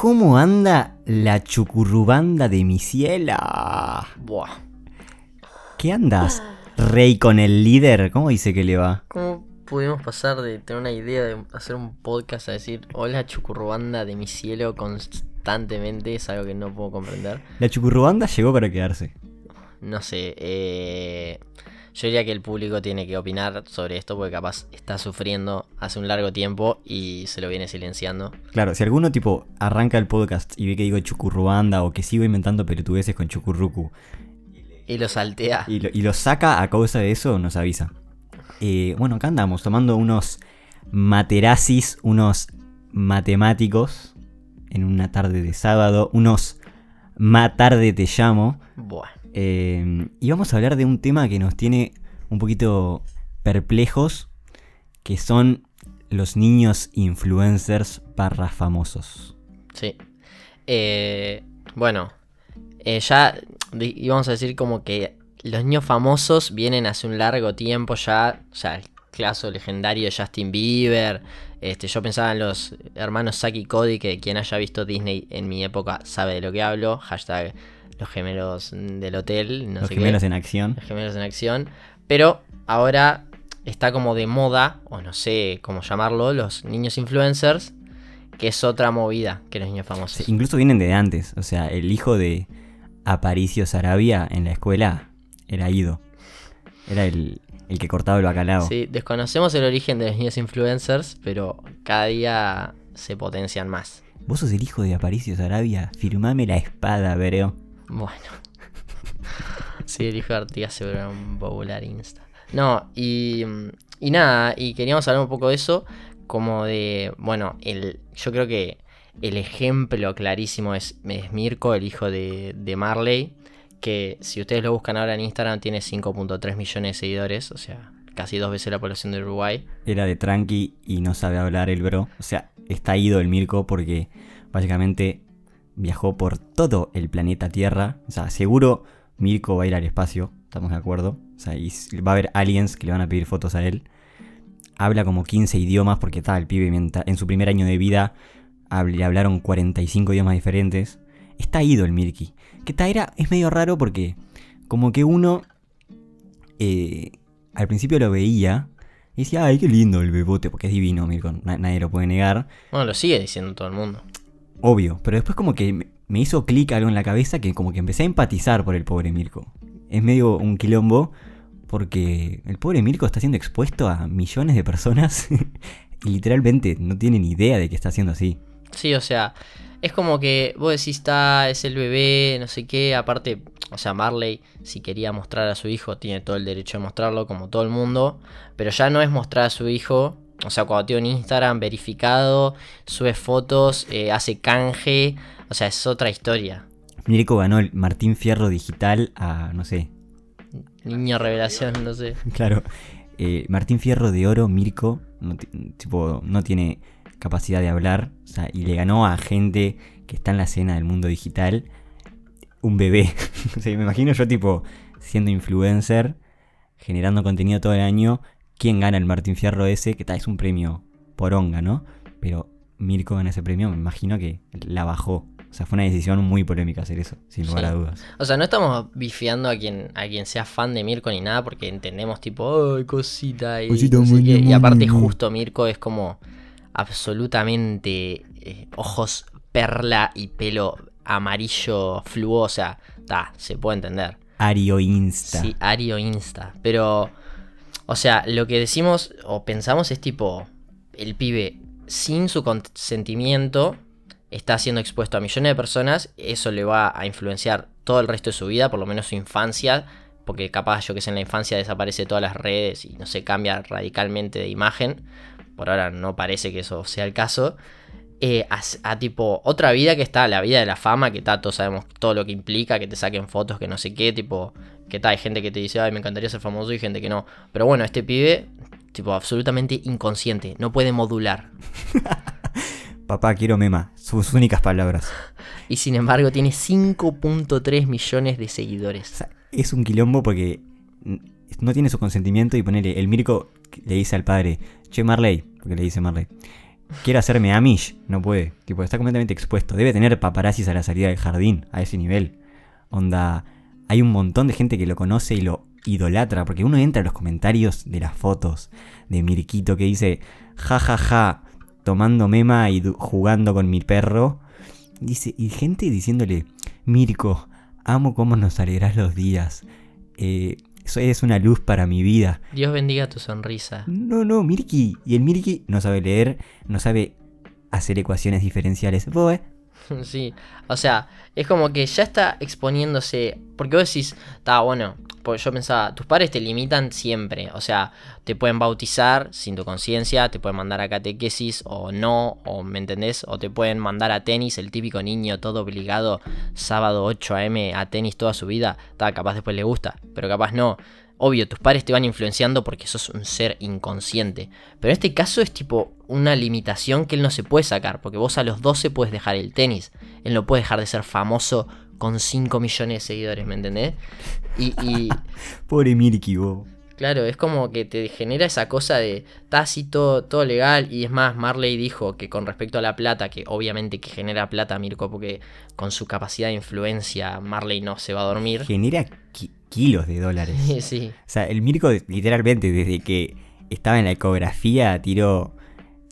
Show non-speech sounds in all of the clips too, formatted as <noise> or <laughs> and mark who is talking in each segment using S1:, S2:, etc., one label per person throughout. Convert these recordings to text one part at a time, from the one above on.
S1: ¿Cómo anda la chucurrubanda de mi ciela?
S2: Buah.
S1: ¿Qué andas, rey con el líder? ¿Cómo dice que le va?
S2: ¿Cómo pudimos pasar de tener una idea de hacer un podcast a decir hola chucurrubanda de mi cielo constantemente? Es algo que no puedo comprender.
S1: La chucurrubanda llegó para quedarse.
S2: No sé, eh, yo diría que el público tiene que opinar sobre esto porque capaz está sufriendo hace un largo tiempo y se lo viene silenciando.
S1: Claro, si alguno tipo arranca el podcast y ve que digo chucurrubanda o que sigo inventando pelotudeces con chucurrucu
S2: Y lo saltea.
S1: y lo, y lo saca a causa de eso, nos avisa. Eh, bueno, acá andamos tomando unos materazis, unos matemáticos en una tarde de sábado, unos matarde te llamo.
S2: Buah.
S1: Eh, y vamos a hablar de un tema que nos tiene un poquito perplejos, que son los niños influencers barra famosos.
S2: Sí. Eh, bueno, eh, ya íbamos a decir como que los niños famosos vienen hace un largo tiempo ya. O sea, el caso legendario de Justin Bieber. Este, yo pensaba en los hermanos Saki y Cody, que quien haya visto Disney en mi época sabe de lo que hablo. Hashtag los gemelos del hotel. No
S1: los
S2: sé qué.
S1: gemelos en acción.
S2: Los gemelos en acción. Pero ahora está como de moda, o no sé cómo llamarlo, los niños influencers, que es otra movida que los niños famosos.
S1: Sí, incluso vienen de antes. O sea, el hijo de Aparicio Sarabia en la escuela era Ido. Era el, el que cortaba el bacalao.
S2: Sí, desconocemos el origen de los niños influencers, pero cada día se potencian más.
S1: Vos sos el hijo de Aparicio Sarabia. Firmame la espada, vereo.
S2: Bueno. <laughs> sí, el hijo de Artigas se vuelve un popular Insta. No, y, y nada, y queríamos hablar un poco de eso, como de, bueno, el, yo creo que el ejemplo clarísimo es, es Mirko, el hijo de, de Marley, que si ustedes lo buscan ahora en Instagram tiene 5.3 millones de seguidores, o sea, casi dos veces la población de Uruguay.
S1: Era de tranqui y no sabe hablar el bro. O sea, está ido el Mirko porque básicamente viajó por todo el planeta Tierra. O sea, seguro Mirko va a ir al espacio, estamos de acuerdo. O sea, y va a haber aliens que le van a pedir fotos a él. Habla como 15 idiomas porque está el pibe mientras- en su primer año de vida le hablaron 45 idiomas diferentes. Está ido el Mirky. Que está era es medio raro porque como que uno eh, al principio lo veía y decía, ay, qué lindo el bebote, porque es divino, Mirko, na- nadie lo puede negar.
S2: Bueno, lo sigue diciendo todo el mundo.
S1: Obvio, pero después como que me- hizo clic algo en la cabeza que como que empecé a empatizar por el pobre Mirko. Es medio un quilombo porque el pobre Mirko está siendo expuesto a millones de personas <laughs> y literalmente no tiene ni idea de que está haciendo así.
S2: Sí, o sea, es como que vos decís, está, es el bebé, no sé qué, aparte, o sea, Marley, si quería mostrar a su hijo, tiene todo el derecho de mostrarlo, como todo el mundo, pero ya no es mostrar a su hijo, o sea, cuando tiene un Instagram verificado, sube fotos, eh, hace canje, o sea, es otra historia.
S1: Mirko ganó el Martín Fierro digital a, no sé,
S2: Niño revelación, no sé. <laughs>
S1: Claro. eh, Martín Fierro de Oro, Mirko, no, ti- tipo, no tiene capacidad de hablar. O sea, y le ganó a gente que está en la escena del mundo digital. Un bebé. <laughs> o sea, me imagino yo, tipo, siendo influencer, generando contenido todo el año. ¿Quién gana el Martín Fierro ese? Que tal, es un premio poronga, ¿no? Pero Mirko gana ese premio, me imagino que la bajó. O sea, fue una decisión muy polémica hacer eso, sin lugar
S2: Sí.
S1: a dudas.
S2: O sea, no estamos bifiando a quien, a quien sea fan de Mirko ni nada, porque entendemos tipo, ay, cosita y,
S1: Cosita
S2: no sé
S1: muy
S2: qué". Y
S1: muy,
S2: aparte
S1: muy.
S2: justo Mirko es como absolutamente eh, ojos perla y pelo amarillo fluo, o sea, ta, se puede entender.
S1: Ario Insta.
S2: Sí, Ario Insta. Pero, o sea, lo que decimos o pensamos es tipo, el pibe sin su consentimiento está siendo expuesto a millones de personas, eso le va a influenciar todo el resto de su vida, por lo menos su infancia, porque capaz yo que sé en la infancia desaparece todas las redes y no se cambia radicalmente de imagen. Por ahora no parece que eso sea el caso. Eh, a, a tipo otra vida que está, la vida de la fama, que está, todos sabemos todo lo que implica, que te saquen fotos, que no sé qué, tipo, que tal, hay gente que te dice, ay, me encantaría ser famoso y gente que no. Pero bueno, este pibe, tipo, absolutamente inconsciente, no puede modular. <laughs>
S1: Papá, quiero mema. Sus únicas palabras.
S2: Y sin embargo tiene 5.3 millones de
S1: O
S2: seguidores.
S1: sea, es un quilombo porque no tiene su consentimiento y ponele, el Mirko le dice al padre, che Marley, porque le dice Marley, quiere hacerme Amish, no puede. Tipo, está completamente expuesto. Debe tener paparazzis a la salida del jardín, a ese nivel. Onda, hay un montón de gente que lo conoce y lo idolatra, porque uno entra a los comentarios de las fotos de Mirquito que dice, ja ja ja, tomando mema y jugando con mi perro. Dice, y gente diciéndole, Mirko, amo cómo nos alegrás los días. Eh, eres una luz para mi vida.
S2: Dios bendiga tu sonrisa.
S1: No, no, Mirki. Y el Mirki no sabe leer, no sabe hacer ecuaciones diferenciales. Eh. <laughs>
S2: Sí, o sea, es como que ya está exponiéndose. Porque vos decís, está bueno. Porque yo pensaba, tus padres te limitan siempre. O sea, te pueden bautizar sin tu conciencia, te pueden mandar a catequesis o no, o me entendés, o te pueden mandar a tenis, el típico niño todo obligado, sábado 8 am a tenis toda su vida. Está, capaz después le gusta, pero capaz no. Obvio, tus padres te van influenciando porque sos un ser inconsciente. Pero en este caso es tipo una limitación que él no se puede sacar. Porque vos a los 12 puedes dejar el tenis. Él no puede dejar de ser famoso con 5 millones de seguidores, ¿me entendés? Y, y, <laughs>
S1: Pobre Mirki, vos.
S2: claro, es como que te genera esa cosa de tácito, todo legal. Y es más, Marley dijo que con respecto a la plata, que obviamente que genera plata Mirko, porque con su capacidad de influencia Marley no se va a dormir.
S1: Genera kilos de dólares.
S2: Sí, <laughs> sí.
S1: O sea, el Mirko literalmente desde que estaba en la ecografía tiró...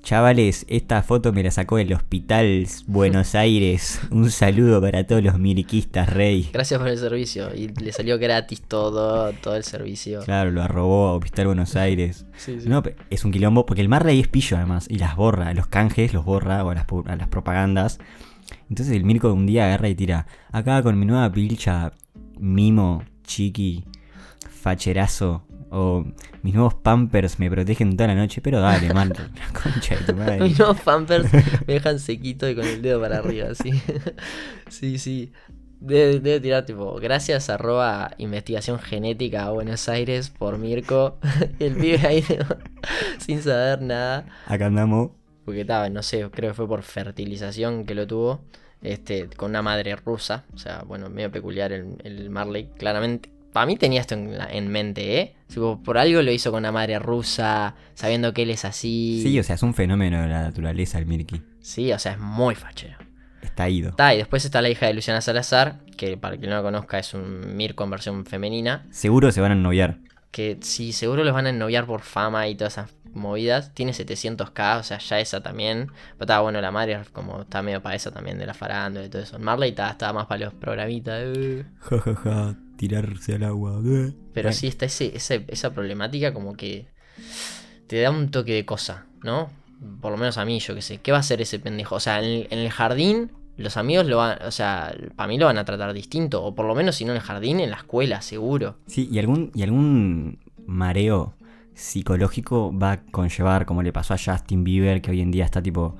S1: Chavales, esta foto me la sacó del hospital Buenos <laughs> Aires. Un saludo para todos los mirquistas, rey.
S2: Gracias por el servicio. Y le salió gratis todo, todo el servicio.
S1: Claro, lo arrobó a Hospital Buenos Aires.
S2: Sí, sí.
S1: No, es un quilombo, porque el Marley es pillo además, y las borra, los canjes los borra, o a las, a las propagandas. Entonces el Mirko un día agarra y tira, acá con mi nueva pilcha, mimo, chiqui, facherazo, o mis nuevos pampers me protegen toda la noche, pero dale, man, <laughs> la concha de tu madre.
S2: Mis nuevos pampers me <laughs> dejan sequito y con el dedo para arriba, sí. <laughs> sí, sí. Debe, debe tirar tipo, gracias arroba investigación genética a Buenos Aires por Mirko. el pibe ahí sin saber nada.
S1: Acá andamos.
S2: Porque estaba, no sé, creo que fue por fertilización que lo tuvo. Este, con una madre rusa. O sea, bueno, medio peculiar el, el Marley. Claramente. Para mí tenía esto en, la- en mente, ¿eh? Tipo, por algo lo hizo con una madre rusa, sabiendo que él es así.
S1: Sí, o sea, es un fenómeno de la naturaleza el Mirki.
S2: Sí, o sea, es muy fachero.
S1: Está ido.
S2: Está, y después está la hija de Luciana Salazar, que para quien no la conozca es un Mirko en versión femenina.
S1: Seguro se van a noviar.
S2: Que sí, seguro los van a ennoviar por fama y todas esas movidas. Tiene 700k, o sea, ya esa también. Pero está bueno, la madre como está medio para eso también, de la farándula y todo eso. Marley estaba más para los programitas. eh.
S1: Ja, ja, ja, tirarse al agua. eh.
S2: Pero sí está ese, ese- esa problemática como que te da un toque de cosa, ¿no? Por lo menos a mí, yo qué sé. ¿Qué va a hacer ese pendejo? O sea, en el, en el jardín, los amigos lo van, o sea, para mí lo van a tratar distinto. O por lo menos si no en el jardín, en la escuela, seguro.
S1: Sí, y algún, y algún mareo psicológico va a conllevar, como le pasó a Justin Bieber, que hoy en día está tipo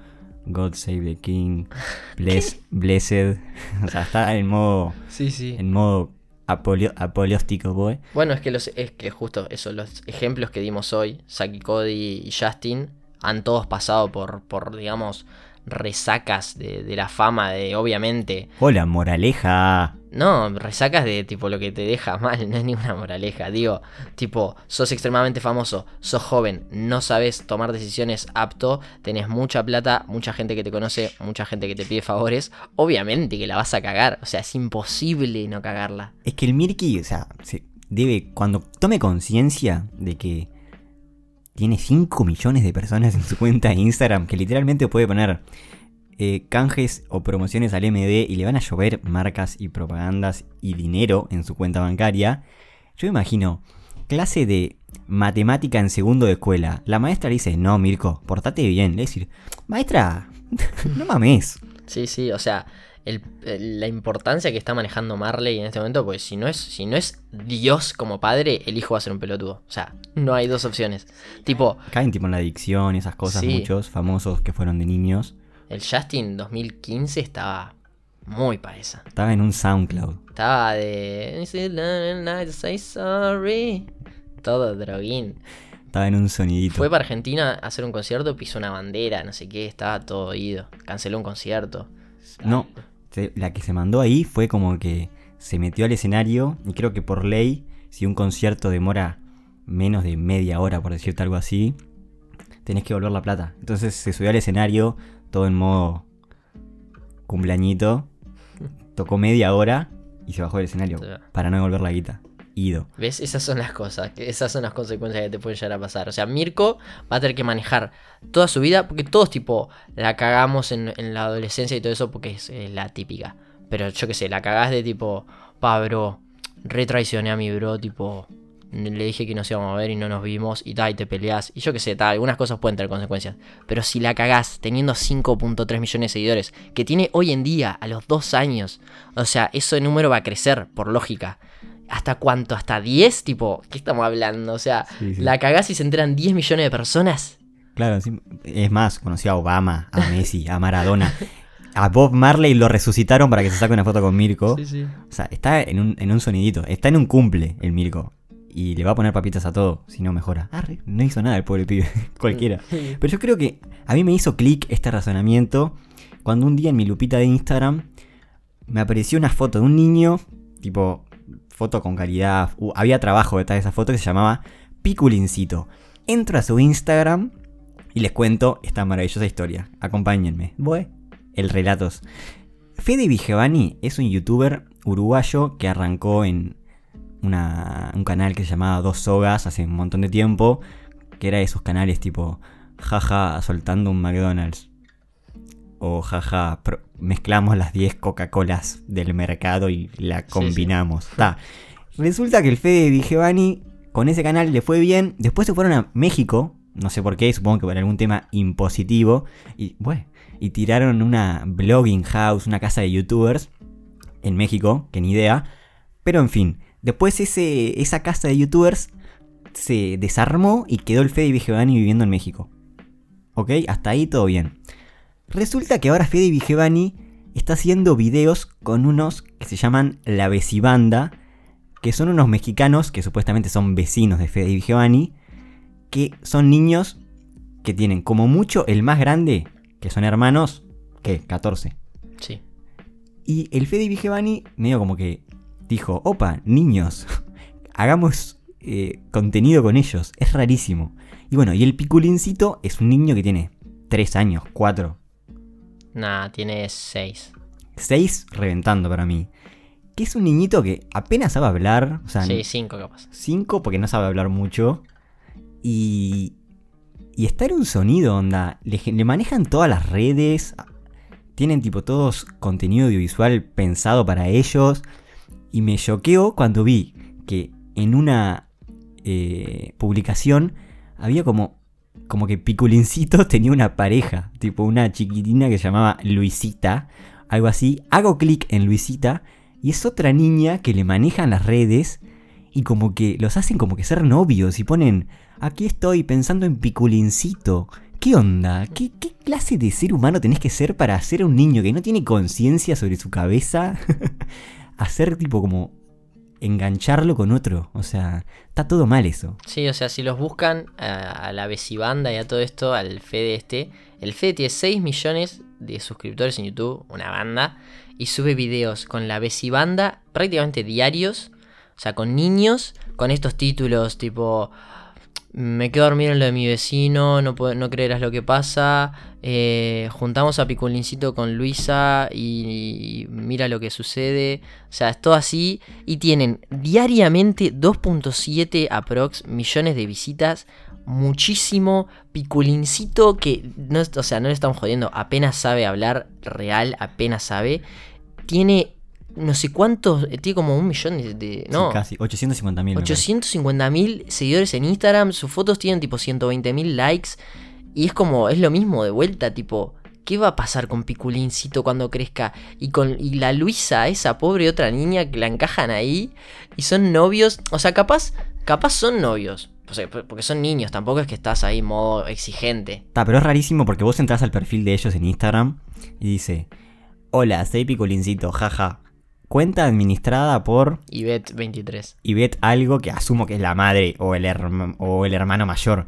S1: God Save the King, <laughs> bless- Blessed. <laughs> O sea, está en modo,
S2: Sí, sí.
S1: en modo apolio- apolístico, boy.
S2: Bueno, es que los, es que justo eso, los ejemplos que dimos hoy, Saki Cody y Justin, han todos pasado por, por digamos, resacas de, de la fama de, obviamente,
S1: Hola, moraleja.
S2: No, resacas de tipo lo que te deja mal, no es ninguna moraleja. Digo, tipo, sos extremadamente famoso, sos joven, no sabes tomar decisiones apto, tenés mucha plata, mucha gente que te conoce, mucha gente que te pide favores. Obviamente que la vas a cagar, o sea, es imposible no cagarla.
S1: Es que el Mirki, o sea, se debe, cuando tome conciencia de que tiene 5 millones de personas en su cuenta de Instagram, que literalmente puede poner eh, canjes o promociones al MD y le van a llover marcas y propagandas y dinero en su cuenta bancaria. Yo me imagino, clase de matemática en segundo de escuela. La maestra le dice, no, Mirko, portate bien. Le decir, maestra, <laughs> no mames.
S2: Sí, sí, o sea, el- la importancia que está manejando Marley en este momento, pues si no es, si no es Dios como padre, el hijo va a ser un pelotudo. O sea, no hay dos opciones. Tipo,
S1: Caen tipo en la adicción y esas cosas,
S2: Sí.
S1: muchos famosos que fueron de niños.
S2: El Justin 2015 estaba muy para esa.
S1: Estaba en un SoundCloud.
S2: Estaba de. "Is it long night to say sorry?" Todo droguín.
S1: Estaba en un sonidito.
S2: Fue para Argentina a hacer un concierto, pisó una bandera, no sé qué, estaba todo ido. Canceló un concierto.
S1: No, la que se mandó ahí fue como que se metió al escenario y creo que por ley, si un concierto demora menos de media hora, por decirte algo así, tenés que volver la plata. Entonces se subió al escenario, todo en modo cumpleañito, tocó media hora y se bajó del escenario para no devolver la guita. Ido.
S2: ¿Ves? Esas son las cosas, que esas son las consecuencias que te pueden llegar a pasar. O sea, Mirko va a tener que manejar toda su vida, porque todos tipo la cagamos en, en la adolescencia y todo eso, porque es eh, la típica. Pero yo qué sé, la cagás de tipo, pa, bro, retraicioné a mi bro, tipo, le dije que nos íbamos a ver y no nos vimos, y tal, y te peleás, y yo qué sé, tal, algunas cosas pueden tener consecuencias. Pero si la cagás teniendo 5.3 millones de seguidores, que tiene hoy en día, a los 2 años, o sea, ese número va a crecer, por lógica. ¿Hasta cuánto? ¿Hasta 10? Tipo, ¿qué estamos hablando? O sea,
S1: Sí, sí.
S2: la cagás y se enteran 10 millones de personas.
S1: Claro, sí, es más, conocí a Obama, a Messi, a Maradona. A Bob Marley lo resucitaron para que se saque una foto con Mirko.
S2: sí.
S1: O sea, está en un, en un sonidito. Está en un cumple el Mirko. Y le va a poner papitas a todo, si no mejora. Arre, no hizo nada el pobre pibe. <laughs> Cualquiera. Pero yo creo que a mí me hizo clic este razonamiento cuando un día en mi lupita de Instagram me apareció una foto de un niño, tipo foto con calidad. uh, había trabajo detrás de esa foto que se llamaba Piculincito. Entro a su Instagram y les cuento esta maravillosa historia. Acompáñenme. Voy. El relatos. Fede Vigevani es un youtuber uruguayo que arrancó en una- un canal que se llamaba Dos Sogas hace un montón de tiempo. Que era de esos canales tipo, jaja, soltando un McDonald's. O jaja, mezclamos las 10 Coca-Colas del mercado y la
S2: sí.
S1: combinamos. Ta. Resulta que el Fede Vigevani con ese canal le fue bien. Después se fueron a México. No sé por qué, supongo que por algún tema impositivo. Y bueno, y tiraron una blogging house, una casa de youtubers en México, que ni idea. Pero en fin, después ese, esa casa de youtubers se desarmó y quedó el Fede Vigevani viviendo en México. ¿Ok? Hasta ahí todo bien. Resulta que ahora Fede Vigevani está haciendo videos con unos que se llaman La Vecibanda, que son unos mexicanos que supuestamente son vecinos de Fede Vigevani, que son niños que tienen como mucho el más grande, que son hermanos, ¿qué? 14.
S2: Sí.
S1: Y el Fede Vigevani medio como que dijo, opa, niños, <laughs> hagamos eh, contenido con ellos. Es rarísimo. Y bueno, y el Piculincito es un niño que tiene 3 años, 4,
S2: Nah, tiene 6.
S1: 6 reventando para mí. Que es un niñito que apenas sabe hablar, o sea,
S2: Sí, 5 capaz.
S1: 5 porque no sabe hablar mucho. Y, y está en un sonido, onda. Le, le manejan todas las redes. Tienen tipo todos contenido audiovisual pensado para ellos. Y me choqueó cuando vi que en una eh, publicación había como, como que Piculincito <laughs> tenía una pareja. Tipo una chiquitina que se llamaba Luisita. Algo así. Hago clic en Luisita. Y es otra niña que le manejan las redes y como que los hacen como que ser novios y ponen, aquí estoy pensando en Piculincito. ¿Qué onda? ¿Qué, qué clase de ser humano tenés que ser para ser un niño que no tiene conciencia sobre su cabeza? <laughs> Hacer tipo como engancharlo con otro. O sea, está todo mal eso.
S2: Sí, o sea, si los buscan a, a la Besibanda y a todo esto, al Fede este, el Fede tiene 6 millones de suscriptores en YouTube, una banda, y sube videos con la Besibanda prácticamente diarios, o sea, con niños, con estos títulos tipo... Me quedo a dormir en lo de mi vecino, no, puedo- no creerás lo que pasa. eh, juntamos a Piculincito con Luisa y, y mira lo que sucede. O sea, es todo así. Y tienen diariamente 2.7 aprox millones de visitas. Muchísimo. Piculincito que, no, o sea, no le estamos jodiendo. Apenas sabe hablar real, apenas sabe. Tiene no sé cuántos, eh, tiene como un millón de... de- no,
S1: Sí, casi 850 mil.
S2: 850 mil seguidores en Instagram, sus fotos tienen tipo 120 mil likes. Y es como, es lo mismo de vuelta, tipo, ¿qué va a pasar con Piculincito cuando crezca? Y con y la Luisa, esa pobre otra niña que la encajan ahí y son novios. O sea, capaz, capaz son novios. O sea, porque son niños, tampoco es que estás ahí modo exigente.
S1: Está, pero es rarísimo porque vos entras al perfil de ellos en Instagram y dice: Hola, soy Piculincito, jaja. Cuenta administrada por
S2: Y Bet 23.
S1: y vet algo que asumo que es la madre o el, herma- o el hermano mayor.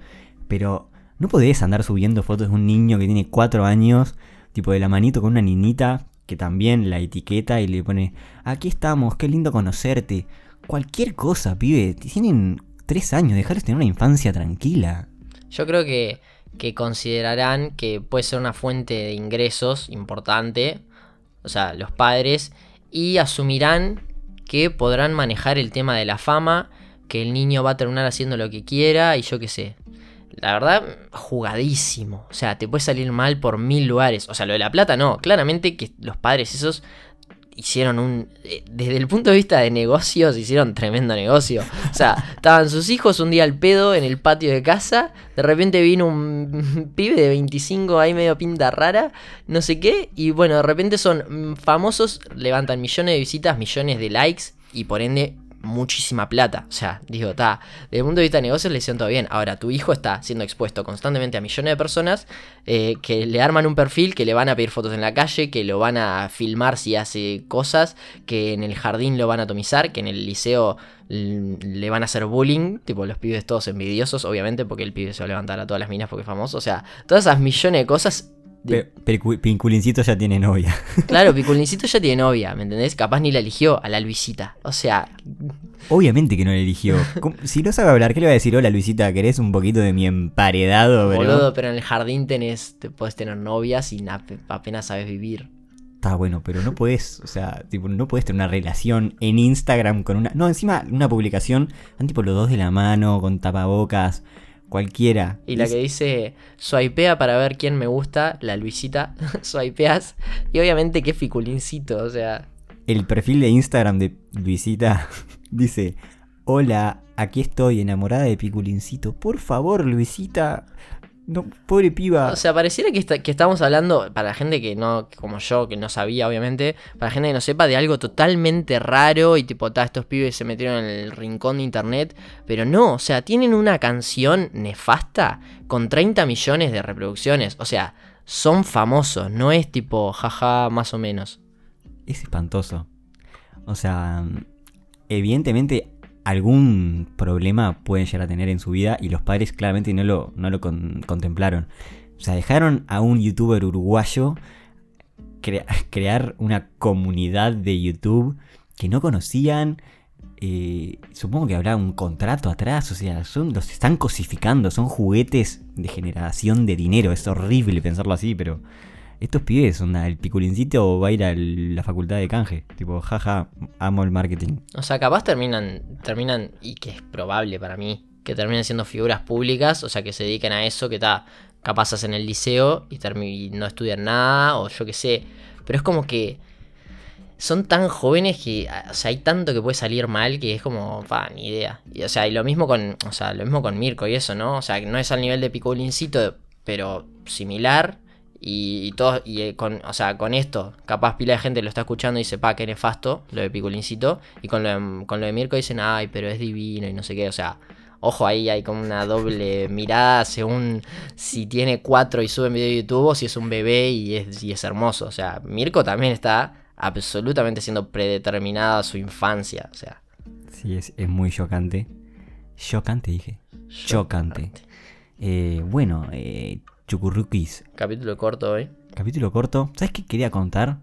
S1: Pero no podés andar subiendo fotos de un niño que tiene 4 años, tipo de la manito con una niñita, que también la etiqueta y le pone, aquí estamos, qué lindo conocerte. Cualquier cosa, pibe, tienen 3 años, dejarles tener una infancia tranquila.
S2: Yo creo que, que considerarán que puede ser una fuente de ingresos importante, o sea, los padres, y asumirán que podrán manejar el tema de la fama, que el niño va a terminar haciendo lo que quiera y yo qué sé. La verdad, jugadísimo. O sea, te puede salir mal por mil lugares. O sea, lo de la plata no. Claramente que los padres esos hicieron un... eh, Desde el punto de vista de negocios, hicieron tremendo negocio. O sea, <laughs> estaban sus hijos un día al pedo en el patio de casa. De repente vino un <laughs> pibe de 25 ahí medio pinta rara. No sé qué. Y bueno, de repente son mm, famosos. Levantan millones de visitas, millones de likes. Y por ende muchísima plata. O sea, digo, está, desde el punto de vista de negocios le hicieron todo bien. Ahora, tu hijo está siendo expuesto constantemente a millones de personas eh, que le arman un perfil, que le van a pedir fotos en la calle, que lo van a filmar si hace cosas, que en el jardín lo van a atomizar, que en el liceo l- le van a hacer bullying, tipo los pibes todos envidiosos, obviamente, porque el pibe se va a levantar a todas las minas porque es famoso. O sea, todas esas millones de cosas. De-
S1: Pero, pero Cu- Pinculincito ya tiene novia. <laughs>
S2: claro, Piculincito ya tiene novia, ¿me entendés? Capaz ni la eligió a la Luisita. O sea,
S1: Obviamente que no le eligió. ¿Cómo- Si no sabe hablar, ¿qué le va a decir? Hola Luisita, ¿querés un poquito de mi emparedado, bro?
S2: Boludo, pero en el jardín tenés, te puedes tener novias y na- apenas sabes vivir.
S1: Está bueno, pero no puedes, o sea, tipo, no puedes tener una relación en Instagram con una. No, encima una publicación, van tipo los dos de la mano, con tapabocas, cualquiera.
S2: Y la que dice, swipea para ver quién me gusta, la Luisita, <laughs> swipeas. Y obviamente que es ficulincito, o sea,
S1: El perfil de Instagram de Luisita <laughs> dice: Hola, aquí estoy enamorada de Piculincito. Por favor, Luisita. No, pobre piba.
S2: o sea, pareciera que, está- que estamos hablando, para la gente que no, como yo, que no sabía, obviamente, para la gente que no sepa, de algo totalmente raro y tipo, ta, estos pibes se metieron en el rincón de internet, pero no, o sea, tienen una canción nefasta con 30 millones de reproducciones, o sea, son famosos, no es tipo, jaja, más o menos.
S1: Es espantoso. O sea, evidentemente algún problema pueden llegar a tener en su vida y los padres claramente no lo, no lo con- contemplaron. O sea, dejaron a un youtuber uruguayo crea- <laughs> crear una comunidad de YouTube que no conocían. eh, supongo que habrá un contrato atrás, o sea, son, los están cosificando, son juguetes de generación de dinero. Es horrible pensarlo así, pero estos pibes, onda, el piculincito va a ir a la facultad de canje. Tipo, jaja, amo el marketing.
S2: O sea, capaz terminan, terminan, y que es probable para mí, que terminen siendo figuras públicas, o sea, que se dediquen a eso, que está, capaz hacen el liceo y, y no estudian nada, o yo qué sé. Pero es como que son tan jóvenes que, o sea, hay tanto que puede salir mal que es como, pa, ni idea. Y, o sea, y lo mismo con, o sea, lo mismo con Mirko y eso, ¿no? O sea, que no es al nivel de Picolincito, pero similar. Y, y todo, y eh, con, o sea, con esto, capaz pila de gente lo está escuchando y dice, pa, qué nefasto, lo de Piculincito. Y con lo de, con lo de Mirko dicen, ay, pero es divino y no sé qué. O sea, ojo, ahí hay como una doble <laughs> mirada según si tiene cuatro y sube en video de YouTube o si es un bebé y es, y es hermoso. O sea, Mirko también está absolutamente siendo predeterminada su infancia. O sea,
S1: Sí, es, es muy chocante. Chocante, dije. Chocante. Eh, bueno, eh, Chucurruquis.
S2: Capítulo corto hoy.
S1: Capítulo corto. ¿Sabes qué quería contar?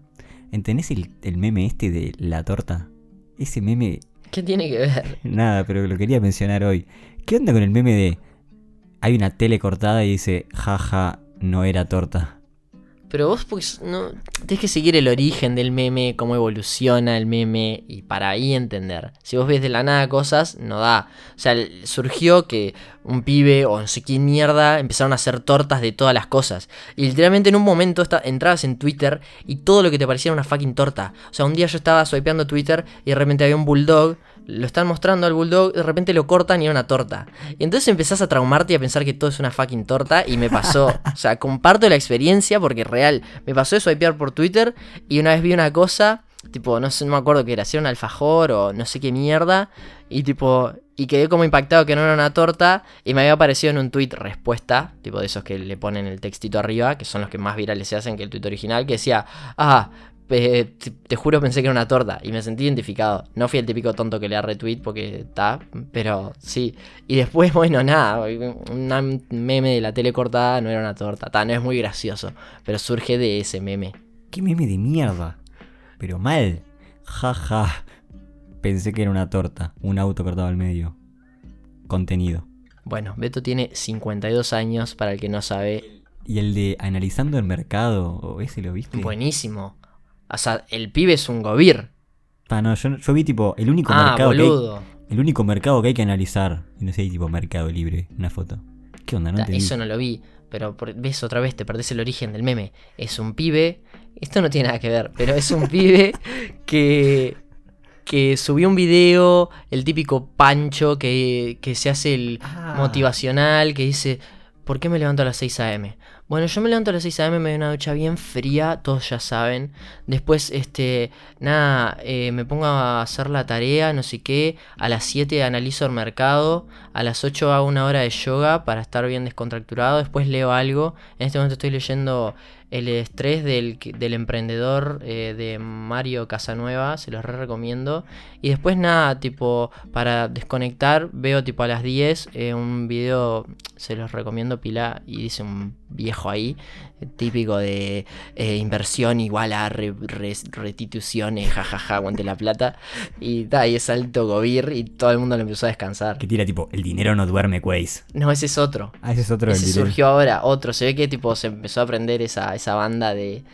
S1: ¿Entendés el, el meme este de la torta? Ese meme,
S2: ¿Qué tiene que ver? <laughs>
S1: nada, pero lo quería mencionar hoy. ¿Qué onda con el meme de... Hay una tele cortada y dice, jaja, no era torta?
S2: Pero vos pues no tenés que seguir el origen del meme, cómo evoluciona el meme y para ahí entender. Si vos ves de la nada cosas, no da. O sea, surgió que un pibe o no sé quién mierda empezaron a hacer tortas de todas las cosas. Y literalmente en un momento esta- entrabas en Twitter y todo lo que te parecía era una fucking torta. O sea, un día yo estaba swipeando Twitter y de repente había un bulldog. Lo están mostrando al bulldog, de repente lo cortan y era una torta. Y entonces empezás a traumarte y a pensar que todo es una fucking torta. Y me pasó. <laughs> O sea, comparto la experiencia porque real. Me pasó de swipear por Twitter y una vez vi una cosa. Tipo, no sé, no me acuerdo qué era, si era un alfajor o no sé qué mierda. Y tipo, y quedé como impactado que no era una torta. Y me había aparecido en un tweet respuesta, tipo de esos que le ponen el textito arriba, que son los que más virales se hacen que el tweet original, que decía, ah, pe- te, te juro pensé que era una torta. Y me sentí identificado. No fui el típico tonto que le da retweet porque está, pero sí. Y después, <laughs> bueno, nada, un meme de la tele cortada no era una torta. Ta, no es muy gracioso, pero surge de ese meme.
S1: ¿Qué meme de mierda? Pero mal. Jaja. Pensé que era una torta. Un auto cortado al medio. Contenido.
S2: Bueno, Beto tiene 52 años, para el que no sabe.
S1: Y el de analizando el mercado, ¿o ese lo viste?
S2: Buenísimo. O sea, el pibe es un gobir.
S1: Ah, no, yo, yo vi tipo el único
S2: Ah,
S1: mercado que hay, el único mercado que hay que analizar. Y no sé, hay tipo mercado libre, una foto. ¿Qué onda? No.
S2: Eso no lo vi, pero por- ves otra vez, te perdés el origen del meme. Es un pibe, esto no tiene nada que ver, pero es un <laughs> pibe que, que subió un video, el típico pancho que, que se hace el
S1: Ah.
S2: motivacional, que dice, ¿por qué me levanto a las 6 a.m.? Bueno, yo me levanto a las 6 a.m., me doy una ducha bien fría, todos ya saben. Después, este, nada, eh, me pongo a hacer la tarea, no sé qué. A las 7 analizo el mercado. A las 8 hago una hora de yoga para estar bien descontracturado. Después leo algo. En este momento estoy leyendo El estrés del, del emprendedor eh, de Mario Casanueva. Se los re recomiendo. Y después nada, tipo, para desconectar, veo tipo a las 10 eh, un video, se los recomiendo pila, y dice un viejo ahí, típico de eh, inversión igual a re- re- restituciones, jajaja, aguante la plata. Y ta, y es alto gobir y todo el mundo lo empezó a descansar.
S1: Que tira tipo, el dinero no duerme, Quaze.
S2: No, ese es otro.
S1: Ah, ese es otro
S2: Ese surgió ahora, otro. Se ve que tipo se empezó a aprender esa, esa banda de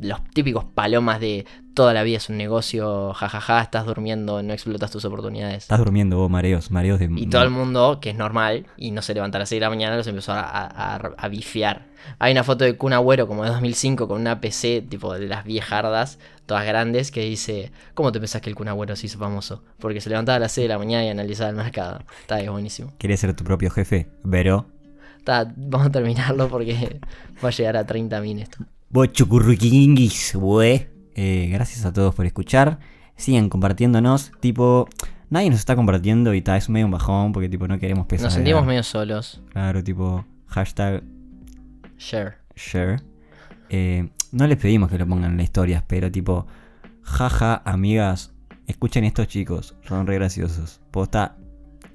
S2: los típicos palomas de toda la vida es un negocio, jajaja, estás durmiendo, no explotas tus oportunidades.
S1: Estás durmiendo vos, mareos, mareos de...
S2: Y todo el mundo, que es normal, y no se levanta a las 6 de la mañana, los empezó a, a, a- bifiar. Hay una foto de Kun Agüero como de 2005 con una PC tipo de las viejardas, todas grandes, que dice, ¿cómo te pensás que el Kun Agüero se hizo famoso? Porque se levantaba a las 6 de la mañana y analizaba el mercado. Está es buenísimo.
S1: ¿Querés ser tu propio jefe? Pero...
S2: Está, vamos a terminarlo porque va a llegar a 30 min esto.
S1: Vos chucurruquinguis, güey. Eh, gracias a todos por escuchar. Sigan compartiéndonos. Tipo, nadie nos está compartiendo y está, es medio un bajón porque tipo no queremos pesar.
S2: Nos sentimos medio solos.
S1: Claro, tipo, hashtag
S2: Share.
S1: share. Eh, no les pedimos que lo pongan en las historias, pero tipo, jaja, amigas, escuchen estos chicos, son re graciosos. Posta,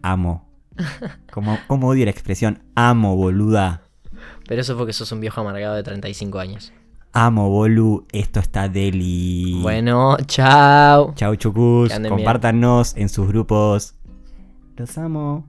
S1: amo. <laughs> Como, como odio la expresión amo, boluda.
S2: Pero eso porque sos un viejo amargado de 35 años.
S1: Amo, bolu, esto está deli.
S2: Bueno, chao.
S1: Chau, chucus.
S2: Bien.
S1: Compártanos en sus grupos. Los amo.